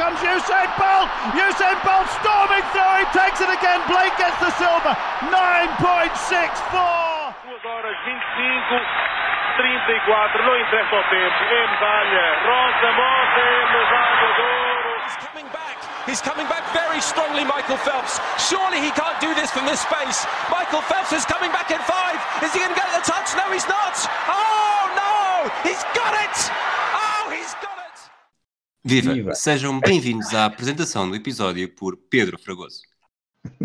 comes Usain Bolt. Usain Bolt storming through. He takes it again. Blake gets the silver. 9.64. 2 horas 25, 34. Não interessa o tempo. É medalha. Rosa Mota é medalha de ouro. He's coming back. He's coming back very strongly, Michael Phelps. Surely he can't do this from this space. Michael Phelps is coming back in five. Is he going to get the touch? No, he's not. Oh, no! He's got it! Oh, he's got it! Viva! Viva. Sejam bem-vindos à apresentação do episódio por Pedro Fragoso.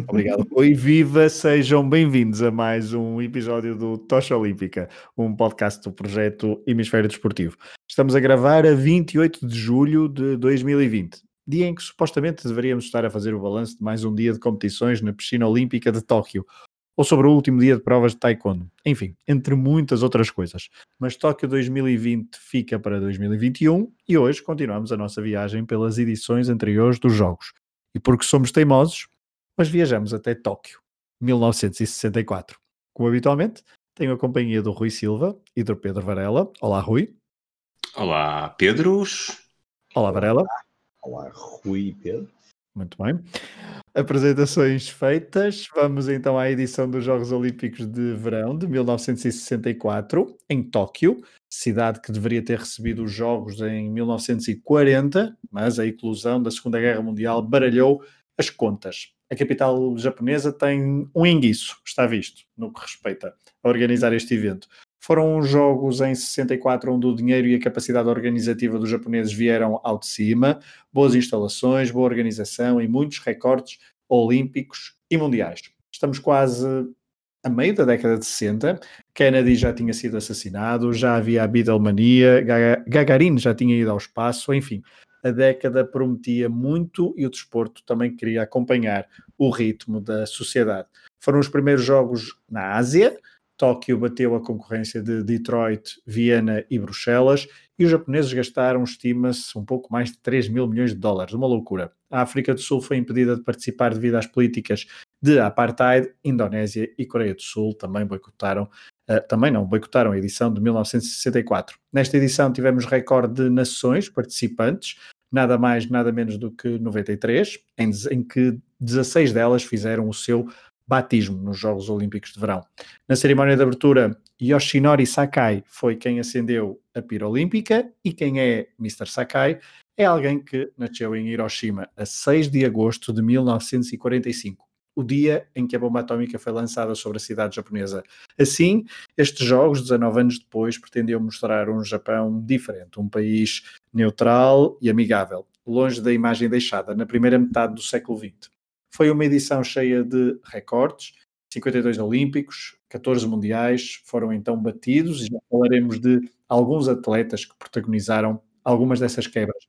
Obrigado. Oi, viva! Sejam bem-vindos a mais um episódio do Tocha Olímpica, um podcast do projeto Hemisfério Desportivo. Estamos a gravar a 28 de julho de 2020, dia em que supostamente deveríamos estar a fazer o balanço de mais um dia de competições na piscina olímpica de Tóquio, ou sobre o último dia de provas de taekwondo. Enfim, entre muitas outras coisas. Mas Tóquio 2020 fica para 2021 e hoje continuamos a nossa viagem pelas edições anteriores dos Jogos. E porque somos teimosos, mas viajamos até Tóquio, 1964. Como habitualmente, tenho a companhia do Rui Silva e do Pedro Varela. Olá, Rui. Olá, Pedros. Olá, Varela. Olá, Rui e Pedro. Muito bem. Apresentações feitas. Vamos então à edição dos Jogos Olímpicos de Verão de 1964, em Tóquio, cidade que deveria ter recebido os Jogos em 1940, mas a eclosão da Segunda Guerra Mundial baralhou as contas. A capital japonesa tem um enguiço, está visto, no que respeita a organizar este evento. Foram jogos em 64 onde o dinheiro e a capacidade organizativa dos japoneses vieram ao de cima, boas instalações, boa organização e muitos recordes olímpicos e mundiais. Estamos quase a meio da década de 60, Kennedy já tinha sido assassinado, já havia a Beatlemania, Gaga- Gagarin já tinha ido ao espaço, enfim, a década prometia muito e o desporto também queria acompanhar o ritmo da sociedade. Foram os primeiros jogos na Ásia, Tóquio bateu a concorrência de Detroit, Viena e Bruxelas, e os japoneses gastaram, estima-se, um pouco mais de 3 mil milhões de dólares, uma loucura. A África do Sul foi impedida de participar devido às políticas de apartheid, Indonésia e Coreia do Sul também boicotaram, eh, também não, boicotaram a edição de 1964. Nesta edição tivemos recorde de nações participantes, nada mais, nada menos do que 93, em, em que 16 delas fizeram o seu batismo nos Jogos Olímpicos de Verão. Na cerimónia de abertura, Yoshinori Sakai foi quem acendeu a pira olímpica e quem é Mr. Sakai é alguém que nasceu em Hiroshima a 6 de agosto de 1945, o dia em que a bomba atómica foi lançada sobre a cidade japonesa. Assim, estes jogos, 19 anos depois, pretendiam mostrar um Japão diferente, um país neutral e amigável, longe da imagem deixada na primeira metade do século XX. Foi uma edição cheia de recordes, 52 olímpicos, 14 mundiais foram então batidos e já falaremos de alguns atletas que protagonizaram algumas dessas quebras.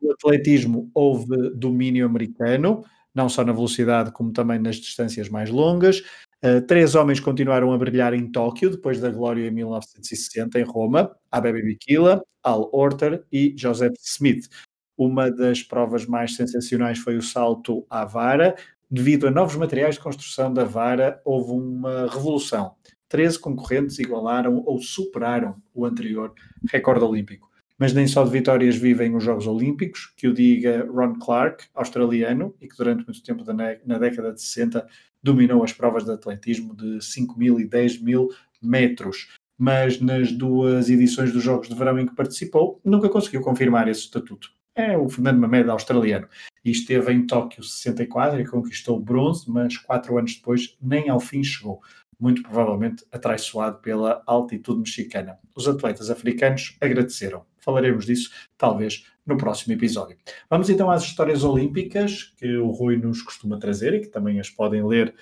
No atletismo houve domínio americano, não só na velocidade como também nas distâncias mais longas. Uh, três homens continuaram a brilhar em Tóquio depois da glória em 1960 em Roma, Abebe Bikila, Al Orter e Joseph Smith. Uma das provas mais sensacionais foi o salto à vara. Devido a novos materiais de construção da vara, houve uma revolução. 13 concorrentes igualaram ou superaram o anterior recorde olímpico. Mas nem só de vitórias vivem os Jogos Olímpicos, que o diga Ron Clark, australiano, e que durante muito tempo na década de 60 dominou as provas de atletismo de 5 mil e 10 mil metros. Mas nas duas edições dos Jogos de Verão em que participou, nunca conseguiu confirmar esse estatuto. É o Fernando Mamed australiano. E esteve em Tóquio 64 e conquistou bronze, mas quatro anos depois nem ao fim chegou muito provavelmente atraiçoado pela altitude mexicana. Os atletas africanos agradeceram. Falaremos disso, talvez, no próximo episódio. Vamos então às histórias olímpicas que o Rui nos costuma trazer e que também as podem ler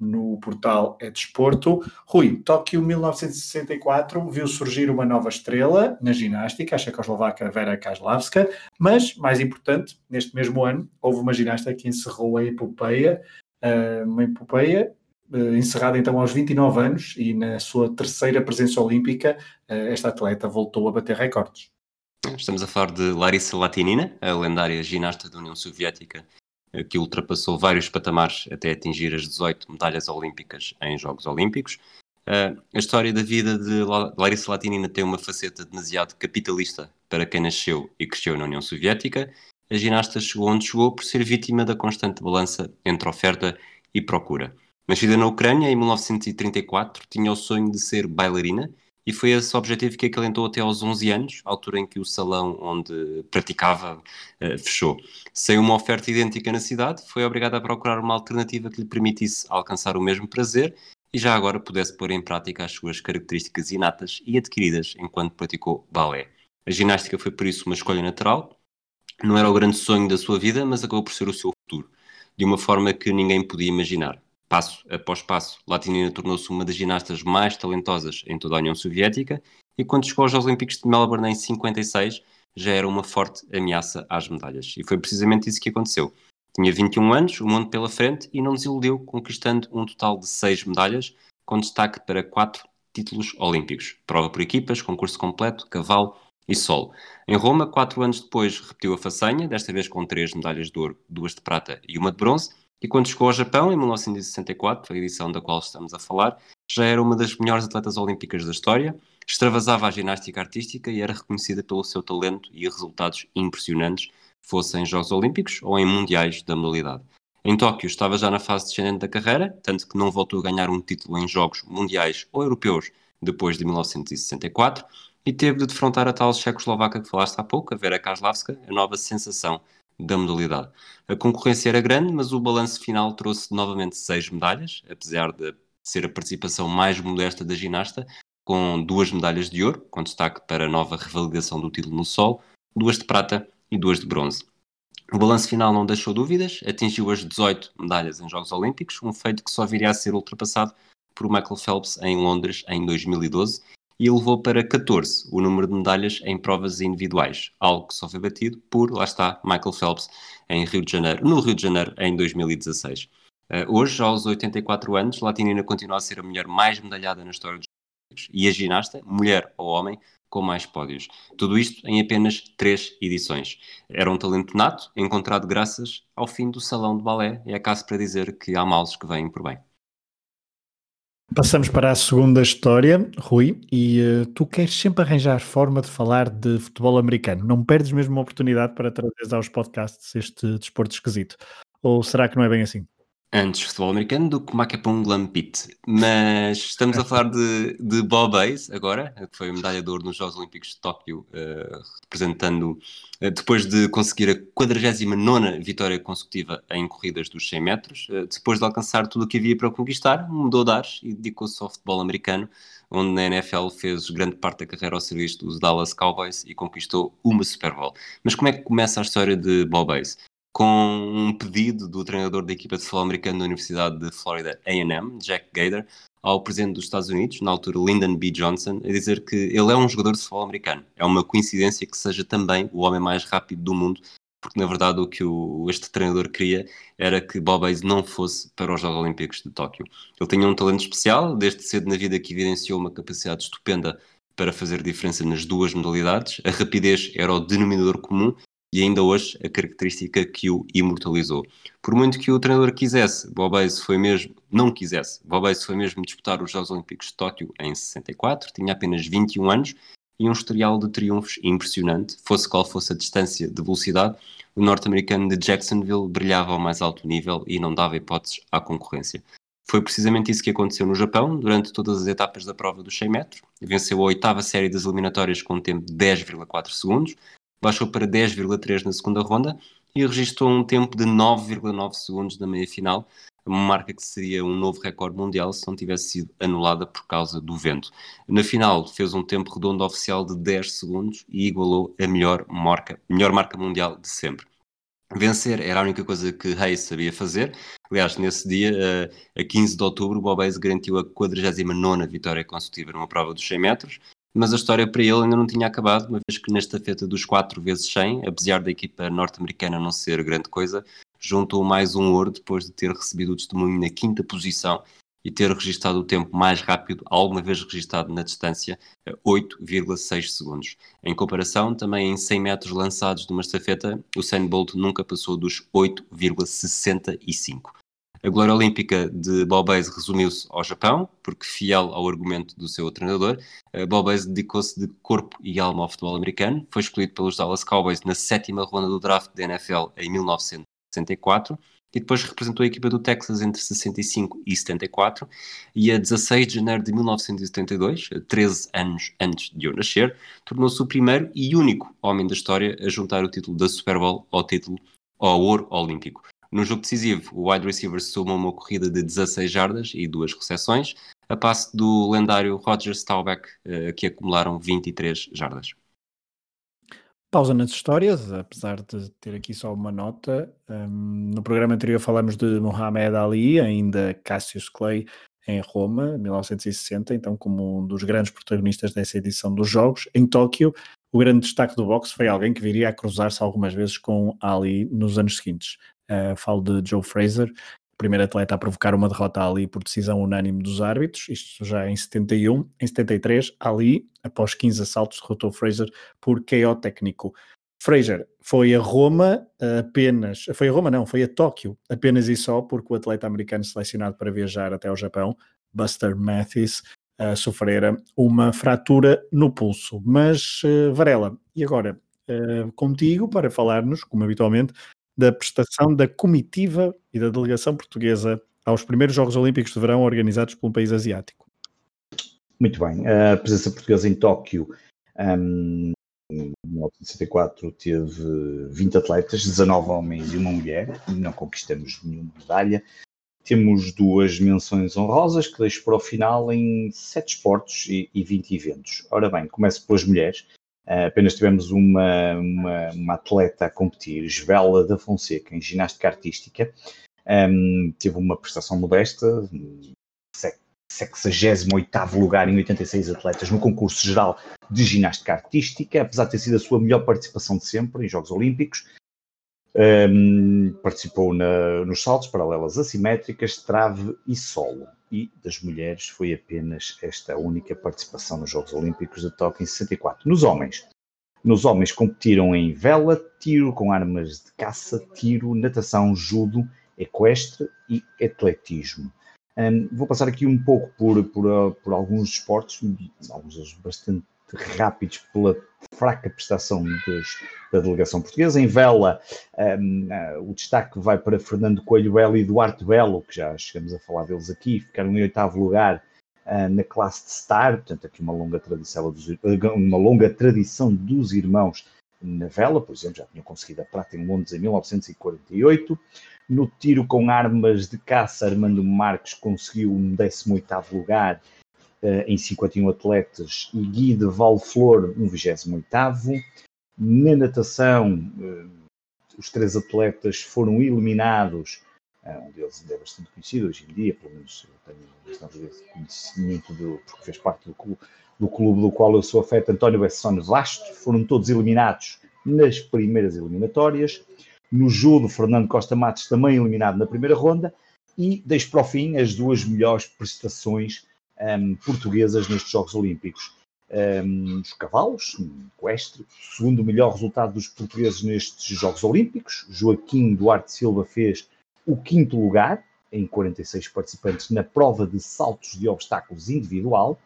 no portal É Desporto. Rui, Tóquio 1964 viu surgir uma nova estrela na ginástica, a checoslovaca Vera Kaslavska, mas, mais importante, neste mesmo ano, houve uma ginasta que encerrou a epopeia, eh, uma epopeia eh, encerrada então aos 29 anos e na sua terceira presença olímpica, eh, esta atleta voltou a bater recordes. Estamos a falar de Larissa Latinina, a lendária ginasta da União Soviética, que ultrapassou vários patamares até atingir as 18 medalhas olímpicas em Jogos Olímpicos. Uh, a história da vida de La- Larissa Latinina tem uma faceta demasiado capitalista para quem nasceu e cresceu na União Soviética a ginasta chegou onde chegou por ser vítima da constante balança entre oferta e procura. Nascida na Ucrânia em 1934, tinha o sonho de ser bailarina e foi esse objetivo que acalentou até aos 11 anos, altura em que o salão onde praticava uh, fechou. Sem uma oferta idêntica na cidade, foi obrigada a procurar uma alternativa que lhe permitisse alcançar o mesmo prazer e já agora pudesse pôr em prática as suas características inatas e adquiridas enquanto praticou balé. A ginástica foi por isso uma escolha natural, não era o grande sonho da sua vida, mas acabou por ser o seu futuro, de uma forma que ninguém podia imaginar. Passo após passo, Latinina tornou-se uma das ginastas mais talentosas em toda a União Soviética e quando chegou aos Olímpicos de Melbourne em 56 já era uma forte ameaça às medalhas. E foi precisamente isso que aconteceu. Tinha 21 anos, o mundo pela frente e não desiludiu, conquistando um total de 6 medalhas, com destaque para 4 títulos olímpicos. Prova por equipas, concurso completo, cavalo e solo. Em Roma, 4 anos depois, repetiu a façanha, desta vez com 3 medalhas de ouro, 2 de prata e uma de bronze, e quando chegou ao Japão, em 1964, a edição da qual estamos a falar, já era uma das melhores atletas olímpicas da história, extravasava a ginástica artística e era reconhecida pelo seu talento e resultados impressionantes, fosse em Jogos Olímpicos ou em Mundiais da modalidade. Em Tóquio estava já na fase descendente da carreira, tanto que não voltou a ganhar um título em Jogos Mundiais ou Europeus depois de 1964 e teve de defrontar a tal Checoslovaca que falaste há pouco, a Vera Kaslavska, a nova sensação da modalidade. A concorrência era grande, mas o balanço final trouxe novamente seis medalhas, apesar de ser a participação mais modesta da ginasta, com duas medalhas de ouro, com destaque para a nova revalidação do título no sol, duas de prata e duas de bronze. O balanço final não deixou dúvidas, atingiu as 18 medalhas em Jogos Olímpicos, um feito que só viria a ser ultrapassado por Michael Phelps em Londres em 2012 e elevou para 14 o número de medalhas em provas individuais, algo que só foi batido por, lá está, Michael Phelps em Rio de Janeiro, no Rio de Janeiro em 2016. Uh, eh, hoje, aos 84 anos, Latinina continua a ser a mulher mais medalhada na história dos Jogos e a ginasta, mulher ou homem, com mais pódios. Tudo isto em apenas três edições. Era um talento nato, encontrado graças ao fim do salão de balé, e é caso para dizer que há males que vêm por bem. Passamos para a segunda história, Rui, e uh, tu queres sempre arranjar forma de falar de futebol americano. Não perdes mesmo uma oportunidade para trazer aos podcasts este desporto esquisito. Ou será que não é bem assim? Antes futebol americano do que Macapão Glampit. Mas estamos a falar de, de Bob Hayes agora, que foi medalha de ouro nos Jogos Olímpicos de Tóquio, uh, representando, uh, depois de conseguir a 49 vitória consecutiva em corridas dos 100 metros, uh, depois de alcançar tudo o que havia para conquistar, mudou de ares e dedicou-se ao futebol americano, onde na NFL fez grande parte da carreira ao serviço dos Dallas Cowboys e conquistou uma Super Bowl. Mas como é que começa a história de Bob Hayes? Com um pedido do treinador da equipa de futebol americano da Universidade de Florida A&M, Jack Gator, ao presidente dos Estados Unidos, na altura Lyndon B. Johnson, a dizer que ele é um jogador de futebol americano. É uma coincidência que seja também o homem mais rápido do mundo, porque na verdade o que o, este treinador queria era que Bob Hayes não fosse para os Jogos Olímpicos de Tóquio. Ele tinha um talento especial, desde cedo na vida que evidenciou uma capacidade estupenda para fazer diferença nas duas modalidades. A rapidez era o denominador comum e ainda hoje a característica que o imortalizou. Por muito que o treinador quisesse, Bob Hayes foi mesmo, não quisesse, Bob foi mesmo disputar os Jogos Olímpicos de Tóquio em 64, tinha apenas 21 anos e um historial de triunfos impressionante, fosse qual fosse a distância de velocidade, o norte-americano de Jacksonville brilhava ao mais alto nível e não dava hipóteses à concorrência. Foi precisamente isso que aconteceu no Japão, durante todas as etapas da prova dos 100 metros. Venceu a oitava série das eliminatórias com um tempo de 10,4 segundos, baixou para 10,3 na segunda ronda e registrou um tempo de 9,9 segundos na meia-final, uma marca que seria um novo recorde mundial se não tivesse sido anulada por causa do vento. Na final fez um tempo redondo oficial de 10 segundos e igualou a melhor marca, melhor marca mundial de sempre. Vencer era a única coisa que Hayes sabia fazer. Aliás, nesse dia, a 15 de outubro, Bob Hayes garantiu a 49ª vitória consecutiva numa prova dos 100 metros mas a história para ele ainda não tinha acabado, uma vez que nesta feta dos 4 vezes 100, apesar da equipa norte-americana não ser grande coisa, juntou mais um ouro depois de ter recebido o testemunho na quinta posição e ter registado o tempo mais rápido alguma vez registado na distância, 8,6 segundos. Em comparação, também em 100 metros lançados de uma estafeta, o Usain Bolt nunca passou dos 8,65. A glória olímpica de Bobese resumiu-se ao Japão, porque fiel ao argumento do seu treinador, Bobese dedicou-se de corpo e alma ao futebol americano, foi escolhido pelos Dallas Cowboys na sétima ronda do draft da NFL em 1964 e depois representou a equipa do Texas entre 65 e 74 e a 16 de janeiro de 1972, 13 anos antes de eu nascer, tornou-se o primeiro e único homem da história a juntar o título da Super Bowl ao título ao ouro olímpico. No jogo decisivo, o wide receiver somou uma corrida de 16 jardas e duas recepções, a passe do lendário Roger Staubach, eh, que acumularam 23 jardas. Pausa nas histórias, apesar de ter aqui só uma nota. Um, no programa anterior falamos de Muhammad Ali, ainda Cassius Clay em Roma, 1960, então como um dos grandes protagonistas dessa edição dos Jogos. Em Tóquio, o grande destaque do boxe foi alguém que viria a cruzar-se algumas vezes com Ali nos anos seguintes. Uh, falo de Joe Fraser, primeiro atleta a provocar uma derrota ali por decisão unânime dos árbitros, isto já em 71. Em 73, Ali, após 15 assaltos, derrotou Fraser por KO técnico. Fraser foi a Roma apenas, foi a Roma não, foi a Tóquio, apenas e só porque o atleta americano selecionado para viajar até ao Japão, Buster Matthews, uh, sofrera uma fratura no pulso. Mas, uh, Varela, e agora uh, contigo para falar-nos, como habitualmente, da prestação da comitiva e da delegação portuguesa aos primeiros Jogos Olímpicos de Verão organizados por um país asiático. Muito bem. A presença portuguesa em Tóquio um, em 1964 teve 20 atletas, 19 homens e uma mulher, não conquistamos nenhuma medalha. Temos duas menções honrosas que deixo para o final em 7 esportes e, e 20 eventos. Ora bem, começo pelas mulheres. Uh, apenas tivemos uma, uma, uma, atleta a competir, Esvela da Fonseca, em ginástica artística. Um, teve uma prestação modesta, 68 lugar em 86 atletas no concurso geral de ginástica artística, apesar de ter sido a sua melhor participação de sempre em Jogos Olímpicos. Um, participou na, nos saltos paralelas assimétricas, trave e solo. E das mulheres foi apenas esta única participação nos Jogos Olímpicos de Tóquio em 64. Nos homens, nos homens competiram em vela, tiro com armas de caça, tiro, natação, judo, equestre e atletismo. Um, vou passar aqui um pouco por, por, por alguns esportes, alguns bastante rápidos pela fraca prestação dos, da delegação portuguesa. Em vela, um, uh, o destaque vai para Fernando Coelho Belo e Duarte Belo, que já chegamos a falar deles aqui, ficaram em oitavo lugar uh, na classe de Star, portanto aqui uma longa tradição dos, uma longa tradição dos irmãos na vela, por exemplo, já tinham conseguido a prata em Londres em 1948. No tiro com armas de caça, Armando Marques conseguiu um 18º lugar. uh, em 51 atletas e Gui de Valflor um 28º. Na natação, uh, os três atletas foram eliminados, uh, um deles é bastante conhecido hoje em dia, pelo menos eu tenho bastante conhecimento do, porque fez parte do clube, do clube do qual eu sou afeto, António Bessone Vasto, foram todos eliminados nas primeiras eliminatórias. No judo, Fernando Costa Matos também eliminado na primeira ronda. E deixo para o fim as duas melhores prestações um, portuguesas nestes Jogos Olímpicos. Um, os cavalos, equestre, segundo melhor resultado dos portugueses nestes Jogos Olímpicos. Joaquim Duarte Silva fez o quinto lugar, em 46 participantes, na prova de saltos de obstáculos individual.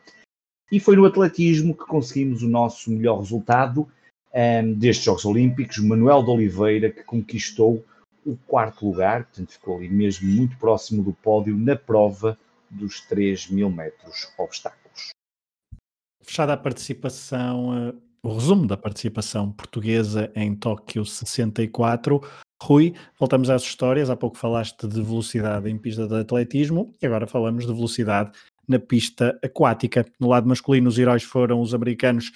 E foi no atletismo que conseguimos o nosso melhor resultado, um, destes Jogos Olímpicos, Manuel de Oliveira, que conquistou o quarto lugar, portanto ficou ali mesmo muito próximo do pódio na prova dos 3 mil metros obstáculos. Fechada a participação, uh, o resumo da participação portuguesa em Tóquio 64. Rui, voltamos às histórias. Há pouco falaste de velocidade em pista de atletismo e agora falamos de velocidade na pista aquática. No lado masculino, os heróis foram os americanos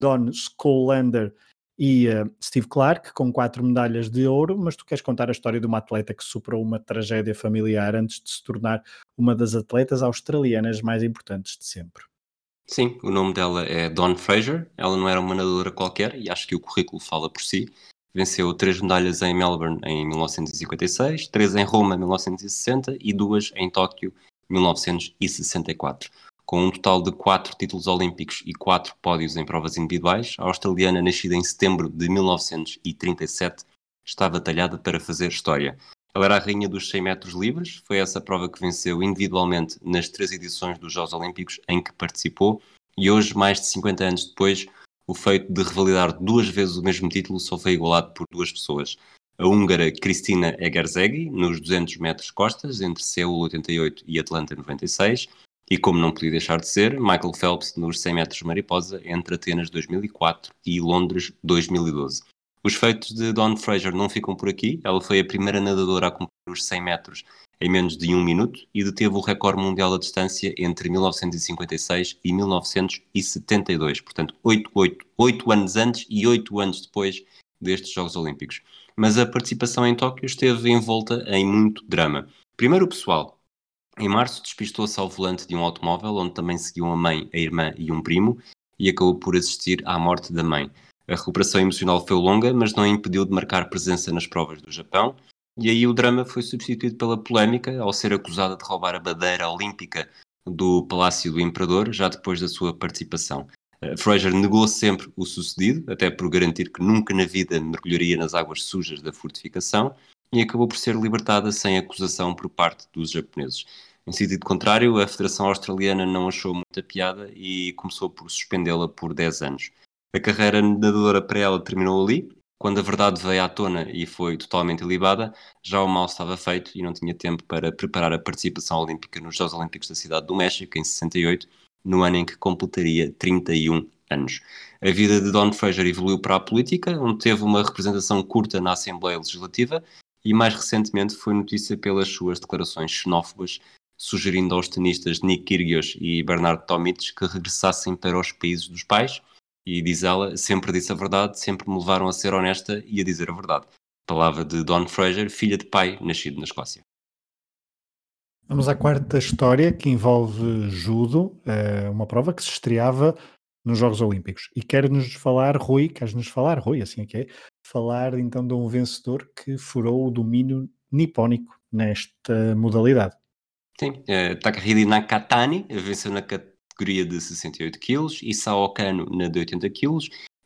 Don Schollander e uh, Steve Clark, com quatro medalhas de ouro, mas tu queres contar a história de uma atleta que superou uma tragédia familiar antes de se tornar uma das atletas australianas mais importantes de sempre. Sim, o nome dela é Dawn Fraser, ela não era uma nadadora qualquer e acho que o currículo fala por si. Venceu três medalhas em Melbourne em 1956, três em Roma em 1960 e duas em Tóquio em 1964 com um total de quatro títulos olímpicos e quatro pódios em provas individuais, a australiana, nascida em setembro de 1937, estava talhada para fazer história. Ela era a rainha dos 100 metros livres, foi essa prova que venceu individualmente nas três edições dos Jogos Olímpicos em que participou, e hoje, mais de 50 anos depois, o feito de revalidar duas vezes o mesmo título só foi igualado por duas pessoas. A húngara Cristina Egerzegi, nos 200 metros costas, entre Seul 88 e Atlanta 96, e como não podia deixar de ser, Michael Phelps nos 100 metros mariposa entre Atenas 2004 e Londres 2012. Os feitos de Dawn Fraser não ficam por aqui. Ela foi a primeira nadadora a cumprir os 100 metros em menos de um minuto e deteve o recorde mundial da distância entre 1956 e 1972. Portanto, 8, 8, 8 anos antes e 8 anos depois destes Jogos Olímpicos. Mas a participação em Tóquio esteve envolta em muito drama. Primeiro o pessoal. Em março despistou-se ao volante de um automóvel onde também seguiam a mãe, a irmã e um primo e acabou por assistir à morte da mãe. A recuperação emocional foi longa, mas não impediu de marcar presença nas provas do Japão. E aí o drama foi substituído pela polémica ao ser acusada de roubar a bandeira olímpica do Palácio do Imperador, já depois da sua participação. Uh, Fraser negou sempre o sucedido, até por garantir que nunca na vida mergulharia nas águas sujas da fortificação, e acabou por ser libertada sem acusação por parte dos japoneses. Em sentido contrário, a Federação Australiana não achou muita piada e começou por suspendê-la por 10 anos. A carreira nadadora para ela terminou ali. Quando a verdade veio à tona e foi totalmente ilibada, já o mal estava feito e não tinha tempo para preparar a participação olímpica nos Jogos Olímpicos da Cidade do México, em 68, no ano em que completaria 31 anos. A vida de Don Fraser evoluiu para a política, onde teve uma representação curta na Assembleia Legislativa e mais recentemente foi notícia pelas suas declarações xenófobas, sugerindo aos tenistas Nick Kyrgios e Bernard Tomic que regressassem para os países dos pais e diz ela, sempre disse a verdade, sempre me levaram a ser honesta e a dizer a verdade. Palavra de Don Fraser, filha de pai, nascido na Escócia. Vamos à quarta história, que envolve judo, eh, uma prova que se estreava nos Jogos Olímpicos. E quer-nos falar, Rui, queres-nos falar, Rui, assim é que é, falar então de um vencedor que furou o domínio nipónico nesta modalidade. Sim, uh, Takahide Nakatani venceu na categoria de 68 kg, Isao Okano na de 80 kg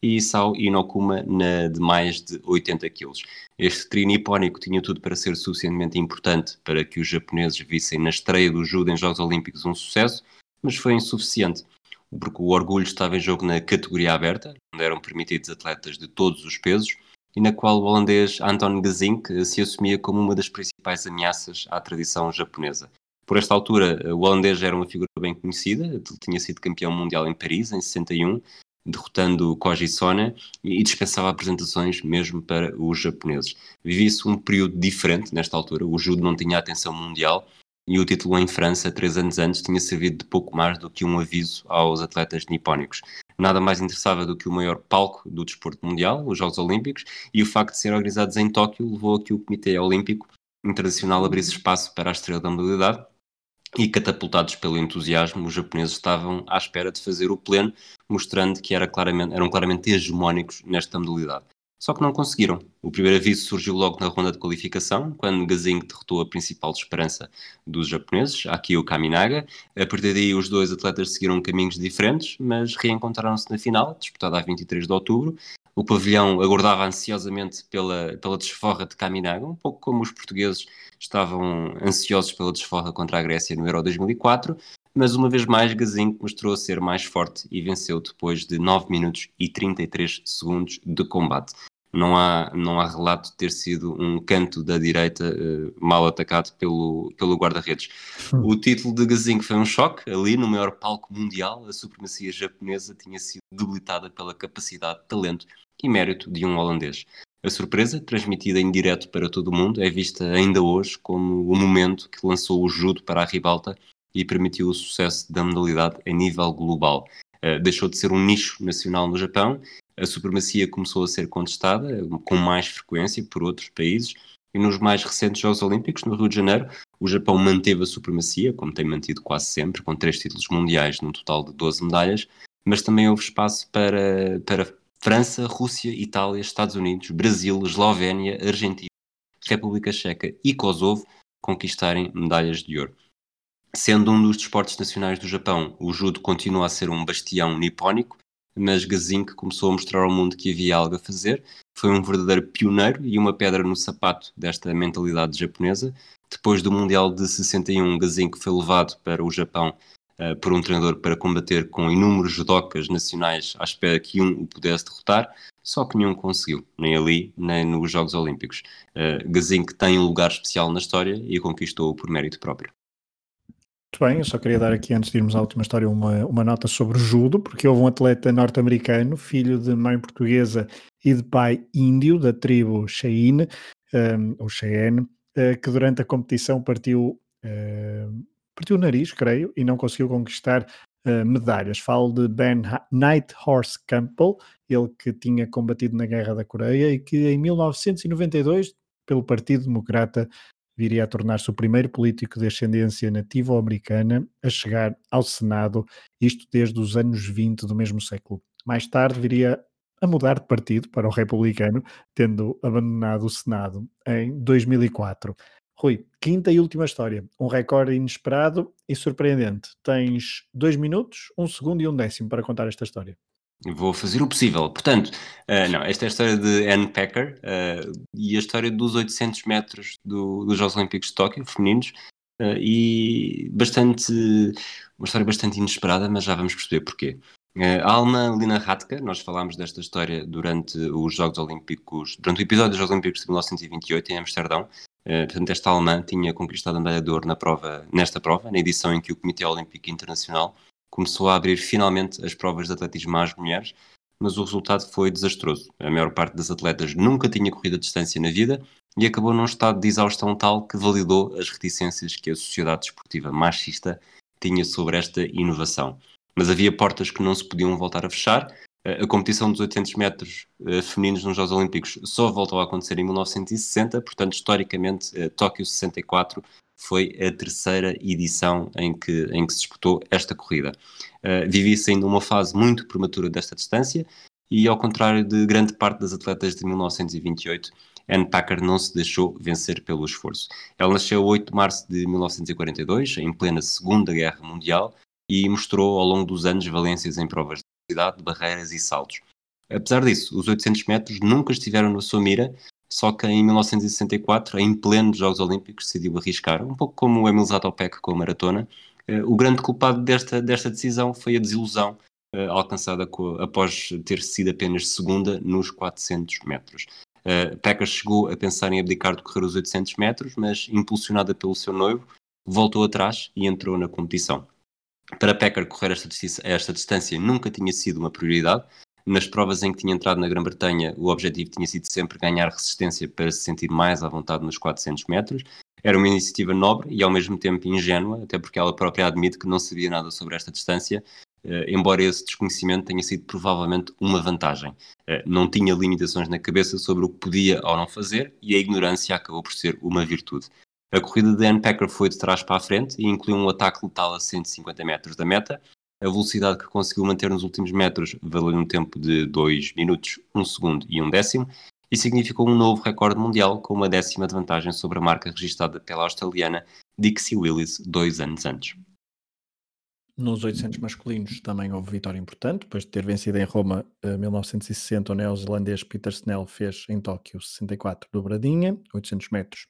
e Isao Inokuma na de mais de 80 kg. Este trio nipónico tinha tudo para ser suficientemente importante para que os japoneses vissem na estreia do judo em Jogos Olímpicos um sucesso, mas foi insuficiente, porque o orgulho estava em jogo na categoria aberta, onde eram permitidos atletas de todos os pesos, e na qual o holandês Anton Gezink se assumia como uma das principais ameaças à tradição japonesa. Por esta altura, o holandês era uma figura bem conhecida, tinha sido campeão mundial em Paris em 61, derrotando Koji Sona e dispensava apresentações mesmo para os japoneses. Vivia-se um período diferente nesta altura, o judo não tinha atenção mundial e o título em França, três anos antes, tinha servido de pouco mais do que um aviso aos atletas nipónicos. Nada mais interessava do que o maior palco do desporto mundial, os Jogos Olímpicos, e o facto de serem organizados em Tóquio levou a que o Comitê Olímpico Internacional abrisse espaço para a estrela da modalidade, e catapultados pelo entusiasmo, os japoneses estavam à espera de fazer o pleno, mostrando que era claramente, eram claramente hegemónicos nesta modalidade. Só que não conseguiram. O primeiro aviso surgiu logo na ronda de qualificação, quando Gazing derrotou a principal esperança dos japoneses, Akio Kaminaga. A partir daí, os dois atletas seguiram caminhos diferentes, mas reencontraram-se na final, disputada a 23 de outubro, o pavilhão aguardava ansiosamente pela, pela desforra de Caminaga, um pouco como os portugueses estavam ansiosos pela desforra contra a Grécia no Euro 2004, mas uma vez mais Gazinho mostrou ser mais forte e venceu depois de 9 minutos e 33 segundos de combate. Não há, não há relato de ter sido um canto da direita uh, mal atacado pelo, pelo guarda-redes. Hum. O título de Gazinho foi um choque. Ali, no maior palco mundial, a supremacia japonesa tinha sido debilitada pela capacidade, talento e mérito de um holandês. A surpresa, transmitida em direto para todo o mundo, é vista ainda hoje como o momento que lançou o judo para a ribalta e permitiu o sucesso da modalidade a nível global. Uh, deixou de ser um nicho nacional no Japão, a supremacia começou a ser contestada com mais frequência por outros países e nos mais recentes Jogos Olímpicos, no Rio de Janeiro, o Japão manteve a supremacia, como tem mantido quase sempre, com três títulos mundiais num total de 12 medalhas, mas também houve espaço para, para França, Rússia, Itália, Estados Unidos, Brasil, Eslovénia, Argentina, República Checa e Kosovo conquistarem medalhas de ouro. Sendo um dos desportos nacionais do Japão, o judo continua a ser um bastião nipónico, mas Gazink começou a mostrar ao mundo que havia algo a fazer. Foi um verdadeiro pioneiro e uma pedra no sapato desta mentalidade japonesa. Depois do Mundial de 61, Gazink foi levado para o Japão uh, por um treinador para combater com inúmeros judocas nacionais à espera que um o pudesse derrotar, só que nenhum conseguiu, nem ali, nem nos Jogos Olímpicos. Uh, Gazink tem um lugar especial na história e conquistou por mérito próprio. Muito bem, eu só queria dar aqui, antes de irmos à última história, uma, uma nota sobre judo, porque houve um atleta norte-americano, filho de mãe portuguesa e de pai índio, da tribo Cheyenne, um, ou Cheyenne, uh, que durante a competição partiu, uh, partiu o nariz, creio, e não conseguiu conquistar uh, medalhas. Falo de Ben Nighthorse Campbell, ele que tinha combatido na Guerra da Coreia e que em 1992, pelo Partido Democrata, viria a tornar-se o primeiro político de ascendência nativa-americana a chegar ao Senado, isto desde os anos 20 do mesmo século. Mais tarde viria a mudar de partido para o republicano, tendo abandonado o Senado em 2004. Rui, quinta e última história. Um recorde inesperado e surpreendente. Tens dois minutos, um segundo e um décimo para contar esta história. Vou fazer o possível. Portanto, uh, não, esta é a história de Anne Packer uh, e a história dos 800 metros do, dos Jogos Olímpicos de Tóquio, femininos, uh, e bastante, uma história bastante inesperada, mas já vamos perceber porquê. a Alma Lina Ratka, nós falámos desta história durante os Jogos Olímpicos, durante o episódio dos Jogos Olímpicos de 1928 em Amsterdão. portanto, esta alemã tinha conquistado a medalha de ouro na prova, nesta prova, na edição em que o Comitê Olímpico Internacional começou a abrir finalmente as provas de atletismo às mulheres, mas o resultado foi desastroso. A maior parte das atletas nunca tinha corrido a distância na vida e acabou num estado de exaustão tal que validou as reticências que a sociedade desportiva machista tinha sobre esta inovação. Mas havia portas que não se podiam voltar a fechar. A competição dos 800 metros uh, femininos nos Jogos Olímpicos só voltou a acontecer em 1960, portanto, historicamente, uh, Tóquio 64 foi a terceira edição em que, em que se disputou esta corrida. Uh, Vivia-se ainda uma fase muito prematura desta distância e, ao contrário de grande parte das atletas de 1928, Anne Packer não se deixou vencer pelo esforço. Ela nasceu 8 de março de 1942, em plena Segunda Guerra Mundial, e mostrou ao longo dos anos valências em provas velocidade, barreiras e saltos. Apesar disso, os 800 metros nunca estiveram na sua mira, só que em 1964, em pleno Jogos Olímpicos, decidiu arriscar, um pouco como o Emil Zatopek com a maratona. Uh, o grande culpado desta, desta decisão foi a desilusão uh, alcançada com, após ter sido apenas segunda nos 400 metros. Uh, Pekka chegou a pensar em abdicar de correr os 800 metros, mas impulsionada pelo seu noivo, voltou atrás e entrou na competição. Para Pekka, correr esta, esta distância nunca tinha sido uma prioridade, nas provas em que tinha entrado na Grã-Bretanha, o objetivo tinha sido sempre ganhar resistência para se sentir mais à vontade nos 400 metros. Era uma iniciativa nobre e ao mesmo tempo ingênua, até porque ela própria admite que não sabia nada sobre esta distância, eh, embora esse desconhecimento tenha sido provavelmente uma vantagem. Eh, não tinha limitações na cabeça sobre o que podia ou não fazer e a ignorância acabou por ser uma virtude. A corrida de Anne Packer foi de trás para a frente e incluiu um ataque letal a 150 metros da meta, a velocidade que conseguiu manter nos últimos metros valeu um tempo de 2 minutos, 1 segundo e 1 décimo, e significou um novo recorde mundial com uma décima de vantagem sobre a marca registada pela australiana Dixie Willis dois anos antes. Nos 800 masculinos também houve vitória importante, depois de ter vencido em Roma em 1960, o neozelandês Peter Snell fez em Tóquio 64 dobradinha, 800 metros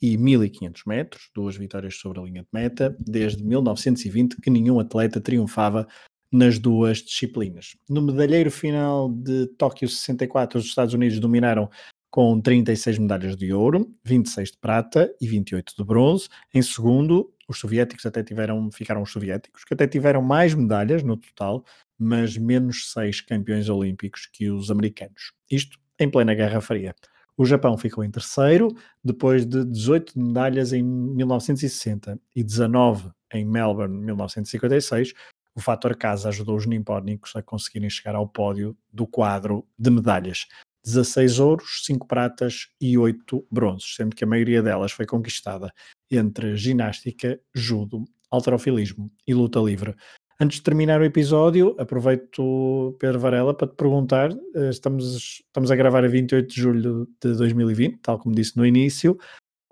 e 1500 metros, duas vitórias sobre a linha de meta, desde 1920 que nenhum atleta triunfava nas duas disciplinas. No medalheiro final de Tóquio 64, os Estados Unidos dominaram com 36 medalhas de ouro, 26 de prata e 28 de bronze. Em segundo, os soviéticos até tiveram, ficaram os soviéticos, que até tiveram mais medalhas no total, mas menos seis campeões olímpicos que os americanos. Isto em plena Guerra Fria. O Japão ficou em terceiro, depois de 18 medalhas em 1960 e 19 em Melbourne, 1956. O fator casa ajudou os nippónicos a conseguirem chegar ao pódio do quadro de medalhas. 16 ouros, 5 pratas e 8 bronzes, sendo que a maioria delas foi conquistada entre ginástica, judo, alterofilismo e luta livre. Antes de terminar o episódio, aproveito, Pedro Varela, para te perguntar: eh, estamos, estamos a gravar a 28 de julho de 2020, tal como disse no início.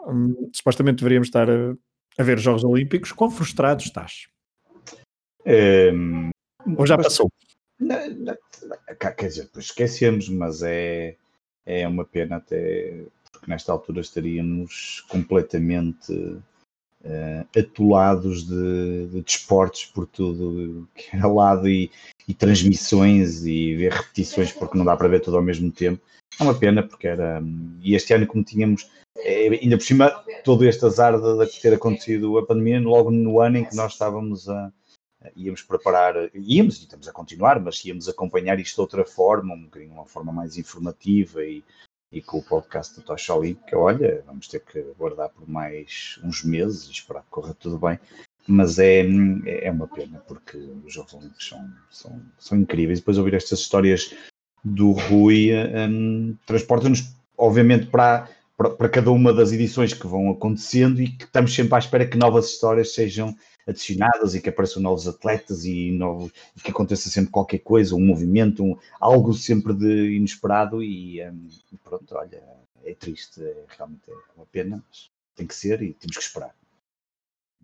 Hum, supostamente deveríamos estar a, a, ver os Jogos Olímpicos. Quão frustrado estás? Um, Ou já passou? Não, não, quer dizer, depois esquecemos, mas é, é uma pena até porque nesta altura estaríamos completamente uh, atolados de, de desportos por tudo que era lado e, e, transmissões e ver repetições porque não dá para ver tudo ao mesmo tempo. É uma pena porque era. E este ano, como tínhamos, é, ainda por cima, todo este azar de, de ter acontecido a pandemia, logo no ano em que nós estávamos a íamos preparar, íamos e estamos a continuar, mas íamos acompanhar isto de outra forma, um bocadinho uma forma mais informativa e, e com o podcast do Tocha Olímpica, olha, vamos ter que aguardar por mais uns meses e esperar que corra tudo bem, mas é, é uma pena porque os Jogos Olímpicos são, são, são incríveis. Depois ouvir estas histórias do Rui um, transporta-nos, obviamente, para, para, para cada uma das edições que vão acontecendo e que estamos sempre à espera que novas histórias sejam adicionadas e que apareçam novos atletas e, novos, e que aconteça sempre qualquer coisa, um movimento, um, algo sempre de inesperado e, um, pronto, olha, é triste, é, realmente é uma pena, mas tem que ser e temos que esperar.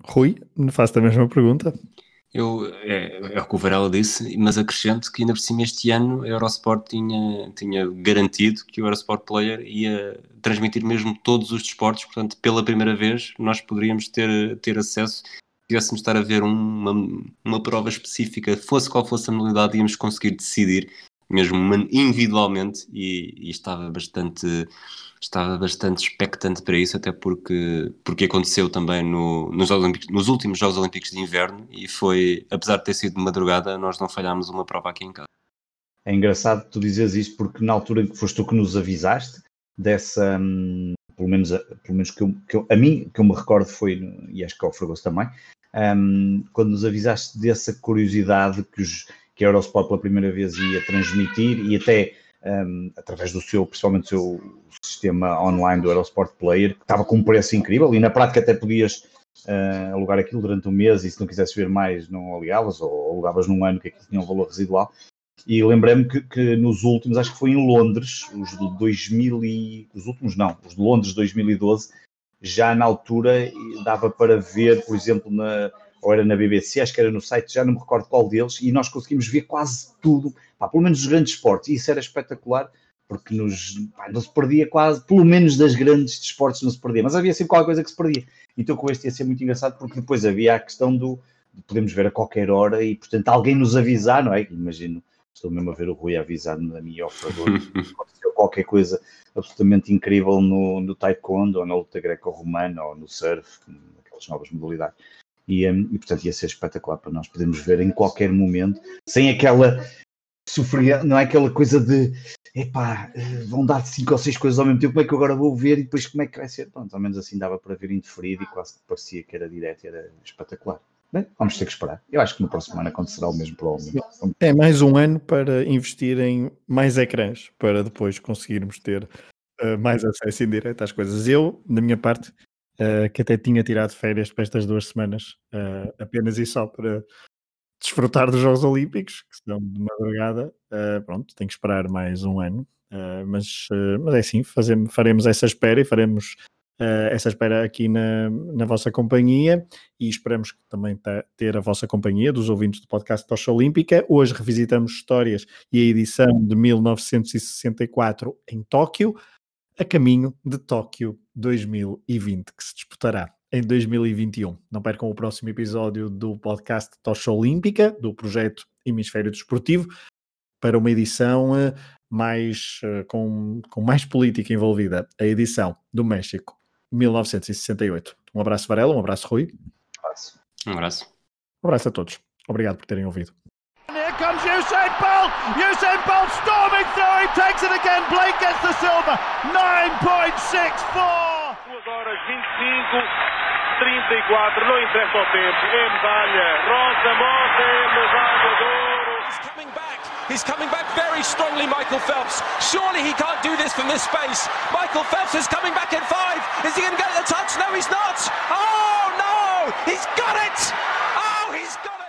Rui, faço a mesma pergunta. Eu, é, é o que o Varela disse, mas acrescento que ainda por cima este ano a Eurosport tinha, tinha garantido que o Eurosport Player ia transmitir mesmo todos os desportos, portanto, pela primeira vez nós poderíamos ter, ter acesso tivéssemos estar a ver uma, uma prova específica, fosse qual fosse a modalidade, íamos conseguir decidir mesmo individualmente e, e, estava bastante estava bastante expectante para isso até porque porque aconteceu também no, nos, Olímpicos, nos últimos Jogos Olímpicos de Inverno e foi apesar de ter sido de madrugada nós não falhámos uma prova aqui em casa. É engraçado tu dizes isso porque na altura em que foste tu que nos avisaste dessa hum, pelo menos, pelo menos que, eu, que eu, a mim que eu me recordo foi e acho que ao Fragoso também um, quando nos avisaste dessa curiosidade que, os, que a Eurosport pela primeira vez ia transmitir e até um, através do seu, principalmente do seu sistema online do Eurosport Player, que estava com um preço incrível e na prática até podias uh, alugar aquilo durante um mês e se não quisesse ver mais não aligavas ou alugavas num ano que aquilo tinha um valor residual. E lembrei-me que, que, nos últimos, acho que foi em Londres, os de 2000 e, os últimos não, os de Londres 2012, já na altura dava para ver, por exemplo, na, ou era na BBC, acho que era no site, já não me recordo qual deles, e nós conseguimos ver quase tudo, pá, pelo menos os grandes esportes, e isso era espetacular, porque nos, pá, não se perdia quase, pelo menos das grandes esportes não se perdia, mas havia sempre qualquer coisa que se perdia. Então com este ia ser muito engraçado, porque depois havia a questão do, de podemos ver a qualquer hora, e portanto alguém nos avisar, não é? Imagino, estou mesmo a ver o Rui avisar-me da minha operador, aconteceu qualquer coisa absolutamente incrível no, no taekwondo, ou na luta greco-romana, ou no surf, aquelas novas modalidades. E, um, e, portanto ia ser espetacular para nós podermos ver em qualquer momento, sem aquela sofrer, não é aquela coisa de epá, eh, vão dar cinco ou seis coisas ao mesmo tempo, como é que eu agora vou ver e depois como é que vai ser? Pronto, ao menos assim dava para ver indeferido e quase parecia que era direto era espetacular. Vamos ter que esperar. Eu acho que no próximo ano acontecerá o mesmo provavelmente. É mais um ano para investir em mais ecrãs, para depois conseguirmos ter uh, mais acesso indireto às coisas. Eu, da minha parte, uh, que até tinha tirado férias para estas duas semanas, uh, apenas e só para desfrutar dos Jogos Olímpicos, que são de madrugada, pronto, tenho que esperar mais um ano. mas, mas é assim, fazemos, faremos essa espera e faremos essa espera aqui na, na vossa companhia e esperamos também ter a vossa companhia dos ouvintes do podcast Tocha Olímpica. Hoje revisitamos histórias e a edição de 1964 em Tóquio, a caminho de Tóquio 2020, que se disputará em 2021. Não percam o próximo episódio do podcast Tocha Olímpica, do projeto Hemisfério Desportivo, para uma edição eh, mais, eh, com, com mais política envolvida, a edição do México 1968. Um abraço, Varela, um abraço, Rui. Um abraço. Um abraço. Um abraço a todos. Obrigado por terem ouvido. Here comes Usain Bolt. Usain Bolt storming through. He takes it again. Blake gets the silver. 9.64. 2 horas 25, 34. Não interessa o tempo. É medalha. Rosa Mota, medalha de ouro. He's coming back very strongly, Michael Phelps. Surely he can't do this from this space. Michael Phelps is coming back in five. Is he going to get the touch? No, he's not. Oh, no! He's got it! Oh, he's got it!